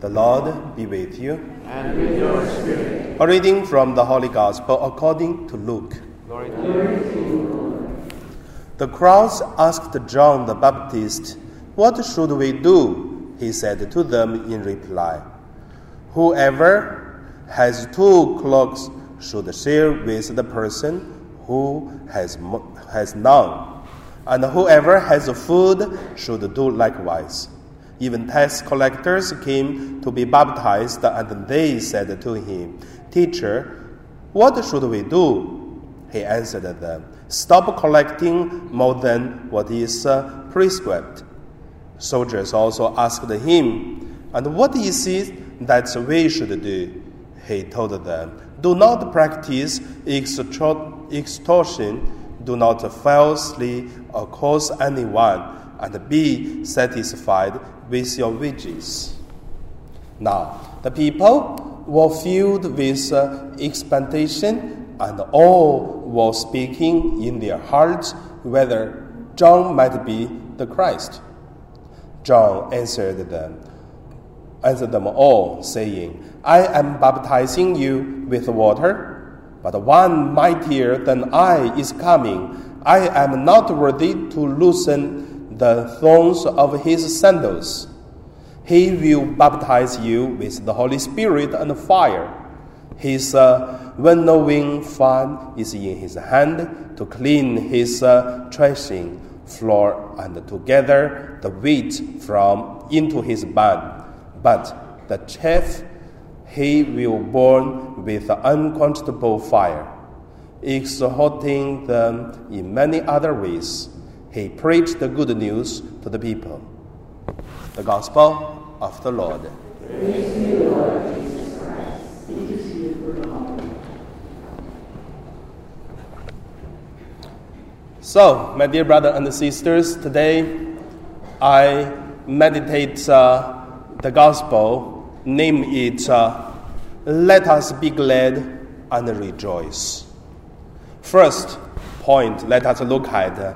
The Lord be with you. and with your spirit. A reading from the Holy Gospel according to Luke. Glory to you. The crowds asked John the Baptist, What should we do? He said to them in reply, Whoever has two cloaks should share with the person who has, has none, and whoever has food should do likewise. Even tax collectors came to be baptized, and they said to him, Teacher, what should we do? He answered them, Stop collecting more than what is uh, prescribed. Soldiers also asked him, And what is it that we should do? He told them, Do not practice extortion, do not falsely accuse anyone, and be satisfied with your wages. Now, the people were filled with uh, expectation, and all were speaking in their hearts whether John might be the Christ. John answered them, answered them all, saying, I am baptizing you with water, but one mightier than I is coming. I am not worthy to loosen the thorns of his sandals. He will baptize you with the Holy Spirit and fire. His uh, winnowing fan is in his hand to clean his uh, threshing floor and to gather the wheat from into his barn. But the chaff he will burn with unquenchable fire. Exhorting them in many other ways, he preached the good news to the people. The Gospel of the Lord. So, my dear brothers and sisters, today I meditate uh, the Gospel, name it uh, Let Us Be Glad and Rejoice. First point, let us look at uh,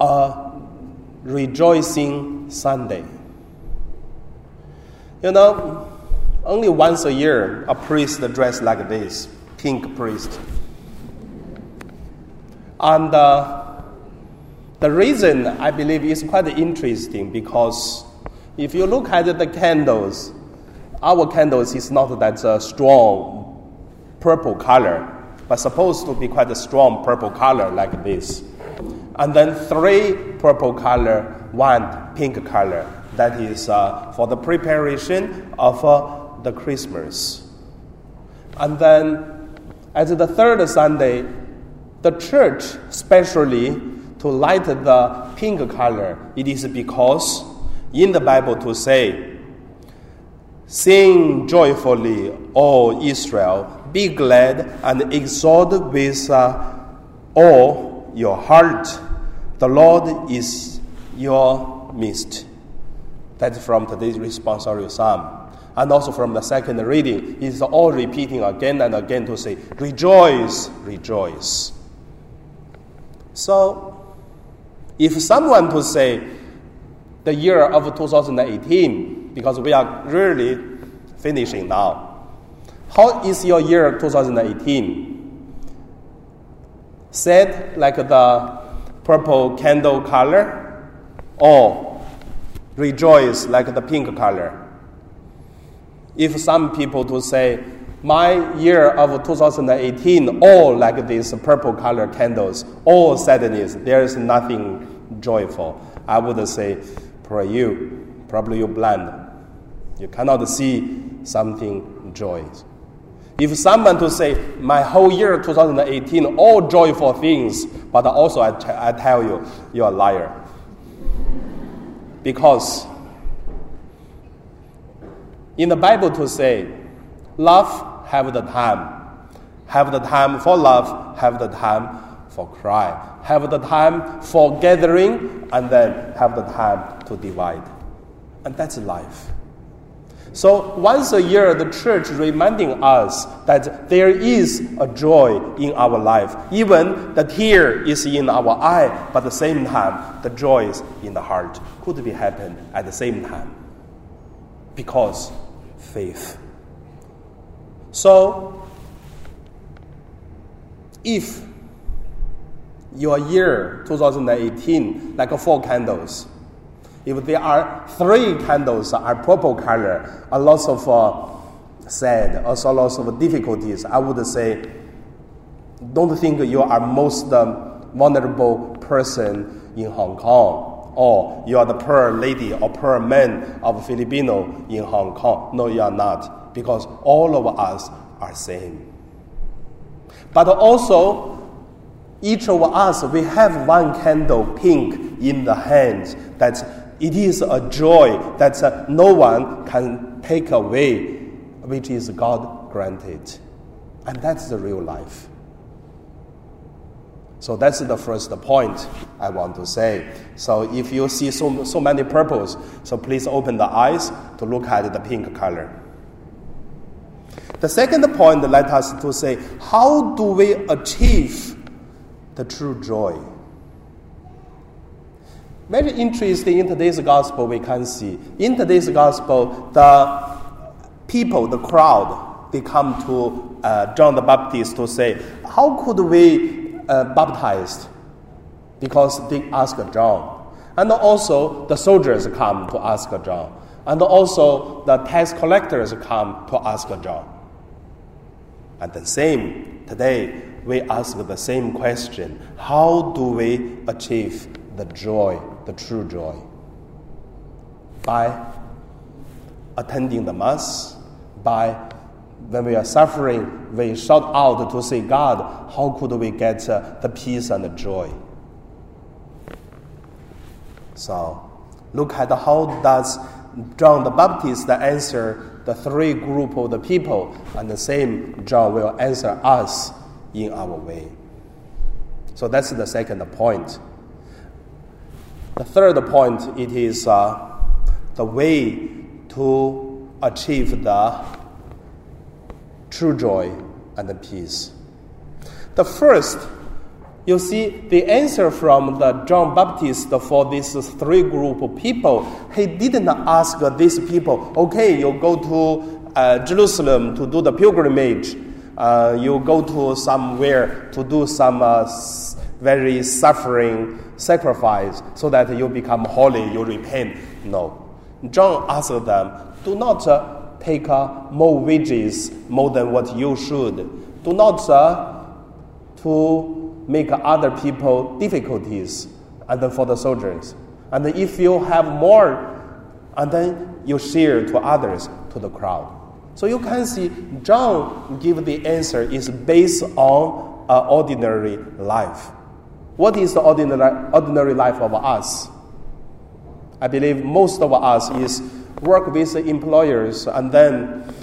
a rejoicing Sunday. You know, only once a year a priest dressed like this, pink priest. And uh, the reason I believe is quite interesting because if you look at the candles, our candles is not that uh, strong purple color, but supposed to be quite a strong purple color like this. And then three purple color, one pink color. That is uh, for the preparation of uh, the Christmas. And then at the third Sunday, the church, specially to light the pink color, it is because in the Bible to say, Sing joyfully, O Israel, be glad and exalt with uh, all your heart. The Lord is your midst. That's from today's responsorial psalm. And also from the second reading, it's all repeating again and again to say, Rejoice, rejoice. So, if someone to say the year of 2018, because we are really finishing now, how is your year 2018? Said like the purple candle color, or rejoice like the pink color? If some people to say, my year of 2018, all like these purple color candles, all sadness, there is nothing joyful. I would say, for you, probably you're blind. You cannot see something joyous. If someone to say, my whole year 2018, all joyful things, but also I, t- I tell you, you're a liar. Because in the Bible to say, love, have the time. Have the time for love, have the time for cry. Have the time for gathering, and then have the time to divide. And that's life. So once a year, the church reminding us that there is a joy in our life. Even the tear is in our eye, but at the same time, the joy is in the heart. Could be happen at the same time. Because faith. So, if your year 2018 like four candles, if there are three candles are purple color, a lot of uh, sad, also lots of difficulties, I would say, don't think you are most um, vulnerable person in Hong Kong, or you are the poor lady or poor man of Filipino in Hong Kong. No, you are not, because all of us are same. But also, each of us, we have one candle pink in the hand that it is a joy that uh, no one can take away, which is God granted. And that's the real life. So that's the first point I want to say. So if you see so, so many purples, so please open the eyes to look at the pink color. The second point let us to say, how do we achieve the true joy? Very interesting in today's gospel we can see. In today's gospel, the people, the crowd, they come to uh, John the Baptist to say, how could we uh, baptize? Because they ask John. And also the soldiers come to ask John. And also the tax collectors come to ask John. And the same today, we ask the same question How do we achieve the joy, the true joy? By attending the Mass, by when we are suffering, we shout out to say, God, how could we get uh, the peace and the joy? So, look at how does John the Baptist answer the three group of the people, and the same John will answer us in our way. So that's the second point. The third point it is uh, the way to achieve the true joy and the peace. The first you see, the answer from the John Baptist for these three group of people, he didn't ask these people, okay, you go to uh, Jerusalem to do the pilgrimage, uh, you go to somewhere to do some uh, very suffering sacrifice so that you become holy, you repent. No. John asked them, do not uh, take uh, more wages more than what you should. Do not uh, to make other people difficulties and then for the soldiers. And if you have more, and then you share to others, to the crowd. So you can see John give the answer is based on an ordinary life. What is the ordinary, ordinary life of us? I believe most of us is work with employers and then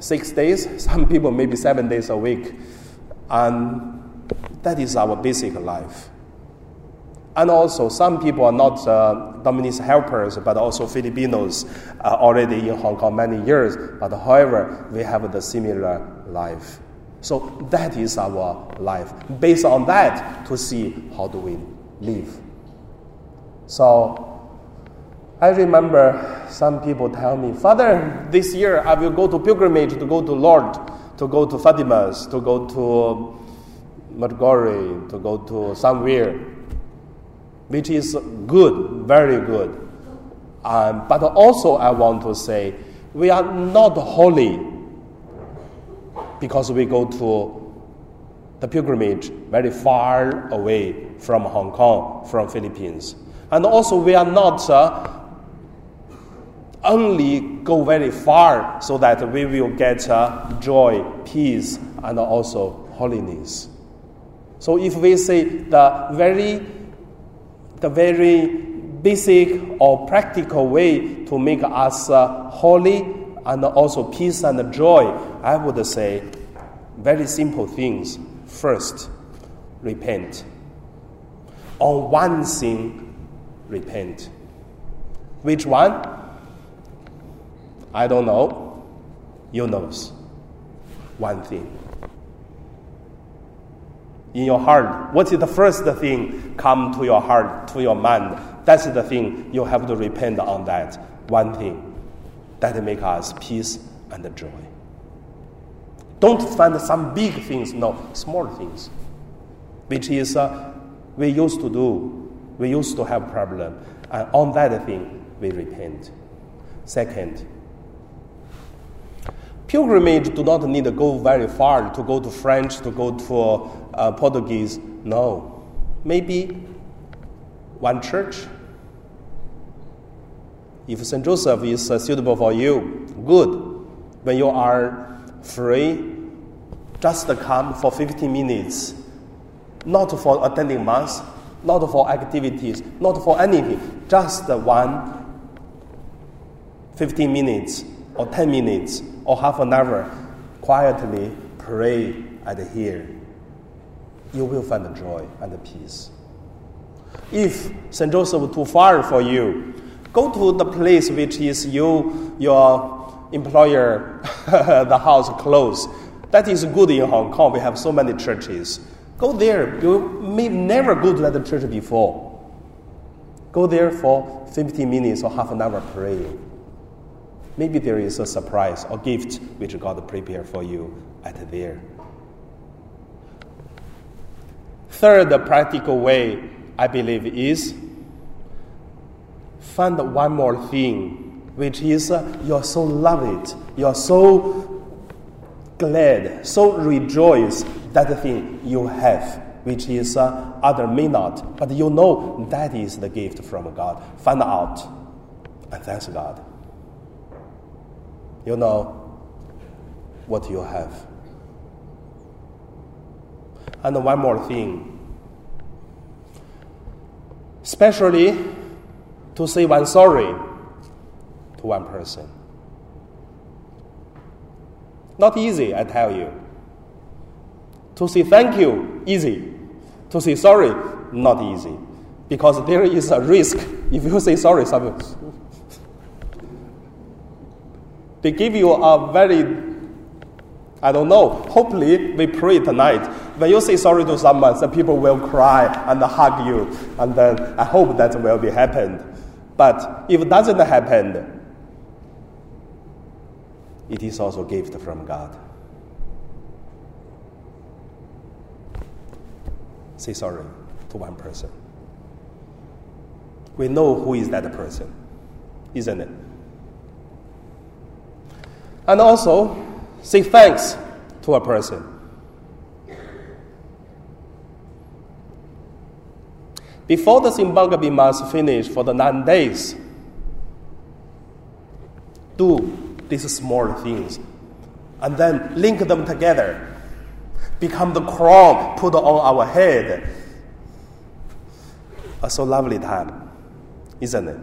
six days, some people maybe seven days a week. And that is our basic life. And also, some people are not uh, domestic helpers, but also Filipinos uh, already in Hong Kong many years. But however, we have the similar life. So that is our life. Based on that, to see how do we live. So I remember some people tell me, Father, this year I will go to pilgrimage to go to Lourdes, to go to Fatimas, to go to Medjugorje, to go to somewhere, which is good, very good. Um, but also, I want to say, we are not holy because we go to the pilgrimage very far away from Hong Kong, from Philippines. And also, we are not uh, only go very far so that we will get uh, joy, peace, and also holiness. So if we say the very, the very basic or practical way to make us uh, holy and also peace and joy, I would say very simple things. First, repent. On one thing, repent. Which one? I don't know. You knows. One thing in your heart. What is the first thing come to your heart, to your mind? That's the thing you have to repent on that one thing. That make us peace and joy. Don't find some big things, no, small things, which is uh, we used to do, we used to have problem, and on that thing we repent. Second, pilgrimage do not need to go very far to go to French, to go to uh, Portuguese. No, maybe one church. If St. Joseph is suitable for you, good. When you are free, just come for 15 minutes, not for attending mass, not for activities, not for anything, just one 15 minutes or 10 minutes or half an hour, quietly pray and hear. You will find joy and peace. If St. Joseph too far for you, go to the place which is you, your employer, the house close. That is good in Hong Kong. We have so many churches. Go there. You may never go to that church before. Go there for 15 minutes or half an hour praying. Maybe there is a surprise or gift which God prepared for you at there. Third the practical way, I believe, is find one more thing, which is uh, you're so love it, you're so glad, so rejoice that thing you have, which is uh, other may not, but you know that is the gift from God. Find out and thanks God you know what you have. And one more thing, especially to say one sorry to one person. Not easy, I tell you. To say thank you, easy. To say sorry, not easy. Because there is a risk. If you say sorry, someone they give you a very, I don't know, hopefully we pray tonight. When you say sorry to someone, some people will cry and hug you, and then I hope that will be happened. But if it doesn't happen, it is also a gift from God. Say sorry to one person. We know who is that person, isn't it? And also, say thanks to a person. Before the Simbang Mass finish for the nine days, do these small things and then link them together. Become the crown put on our head. A so lovely time, isn't it?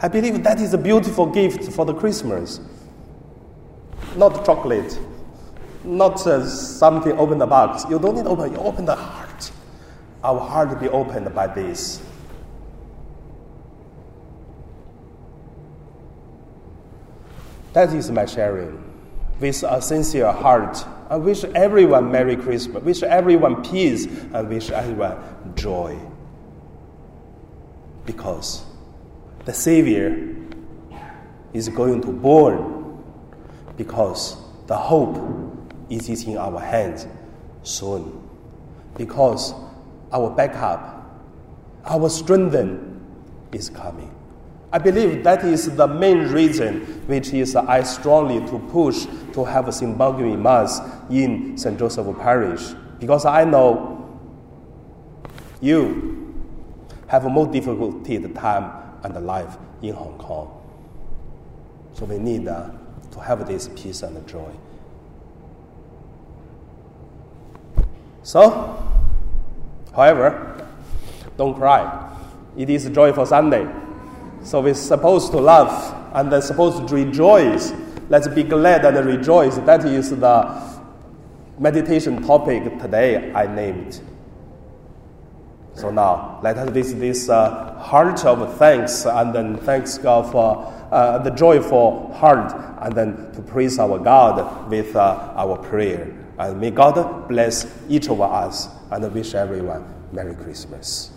I believe that is a beautiful gift for the Christmas not chocolate, not uh, something open the box. You don't need to open, you open the heart. Our heart will be opened by this. That is my sharing with a sincere heart. I wish everyone Merry Christmas, wish everyone peace, and wish everyone joy. Because the Savior is going to born because the hope is in our hands soon. Because our backup, our strength is coming. I believe that is the main reason which is I strongly to push to have a Simbang Mass in St. Joseph Parish. Because I know you have a more difficult time and the life in Hong Kong. So we need uh, to have this peace and joy. So, however, don't cry. It is a joyful Sunday. So we're supposed to laugh and then supposed to rejoice. Let's be glad and rejoice. That is the meditation topic today I named. So now, let us visit this uh, heart of thanks and then thanks God for uh, the joyful heart and then to praise our God with uh, our prayer. And may God bless each of us and wish everyone Merry Christmas.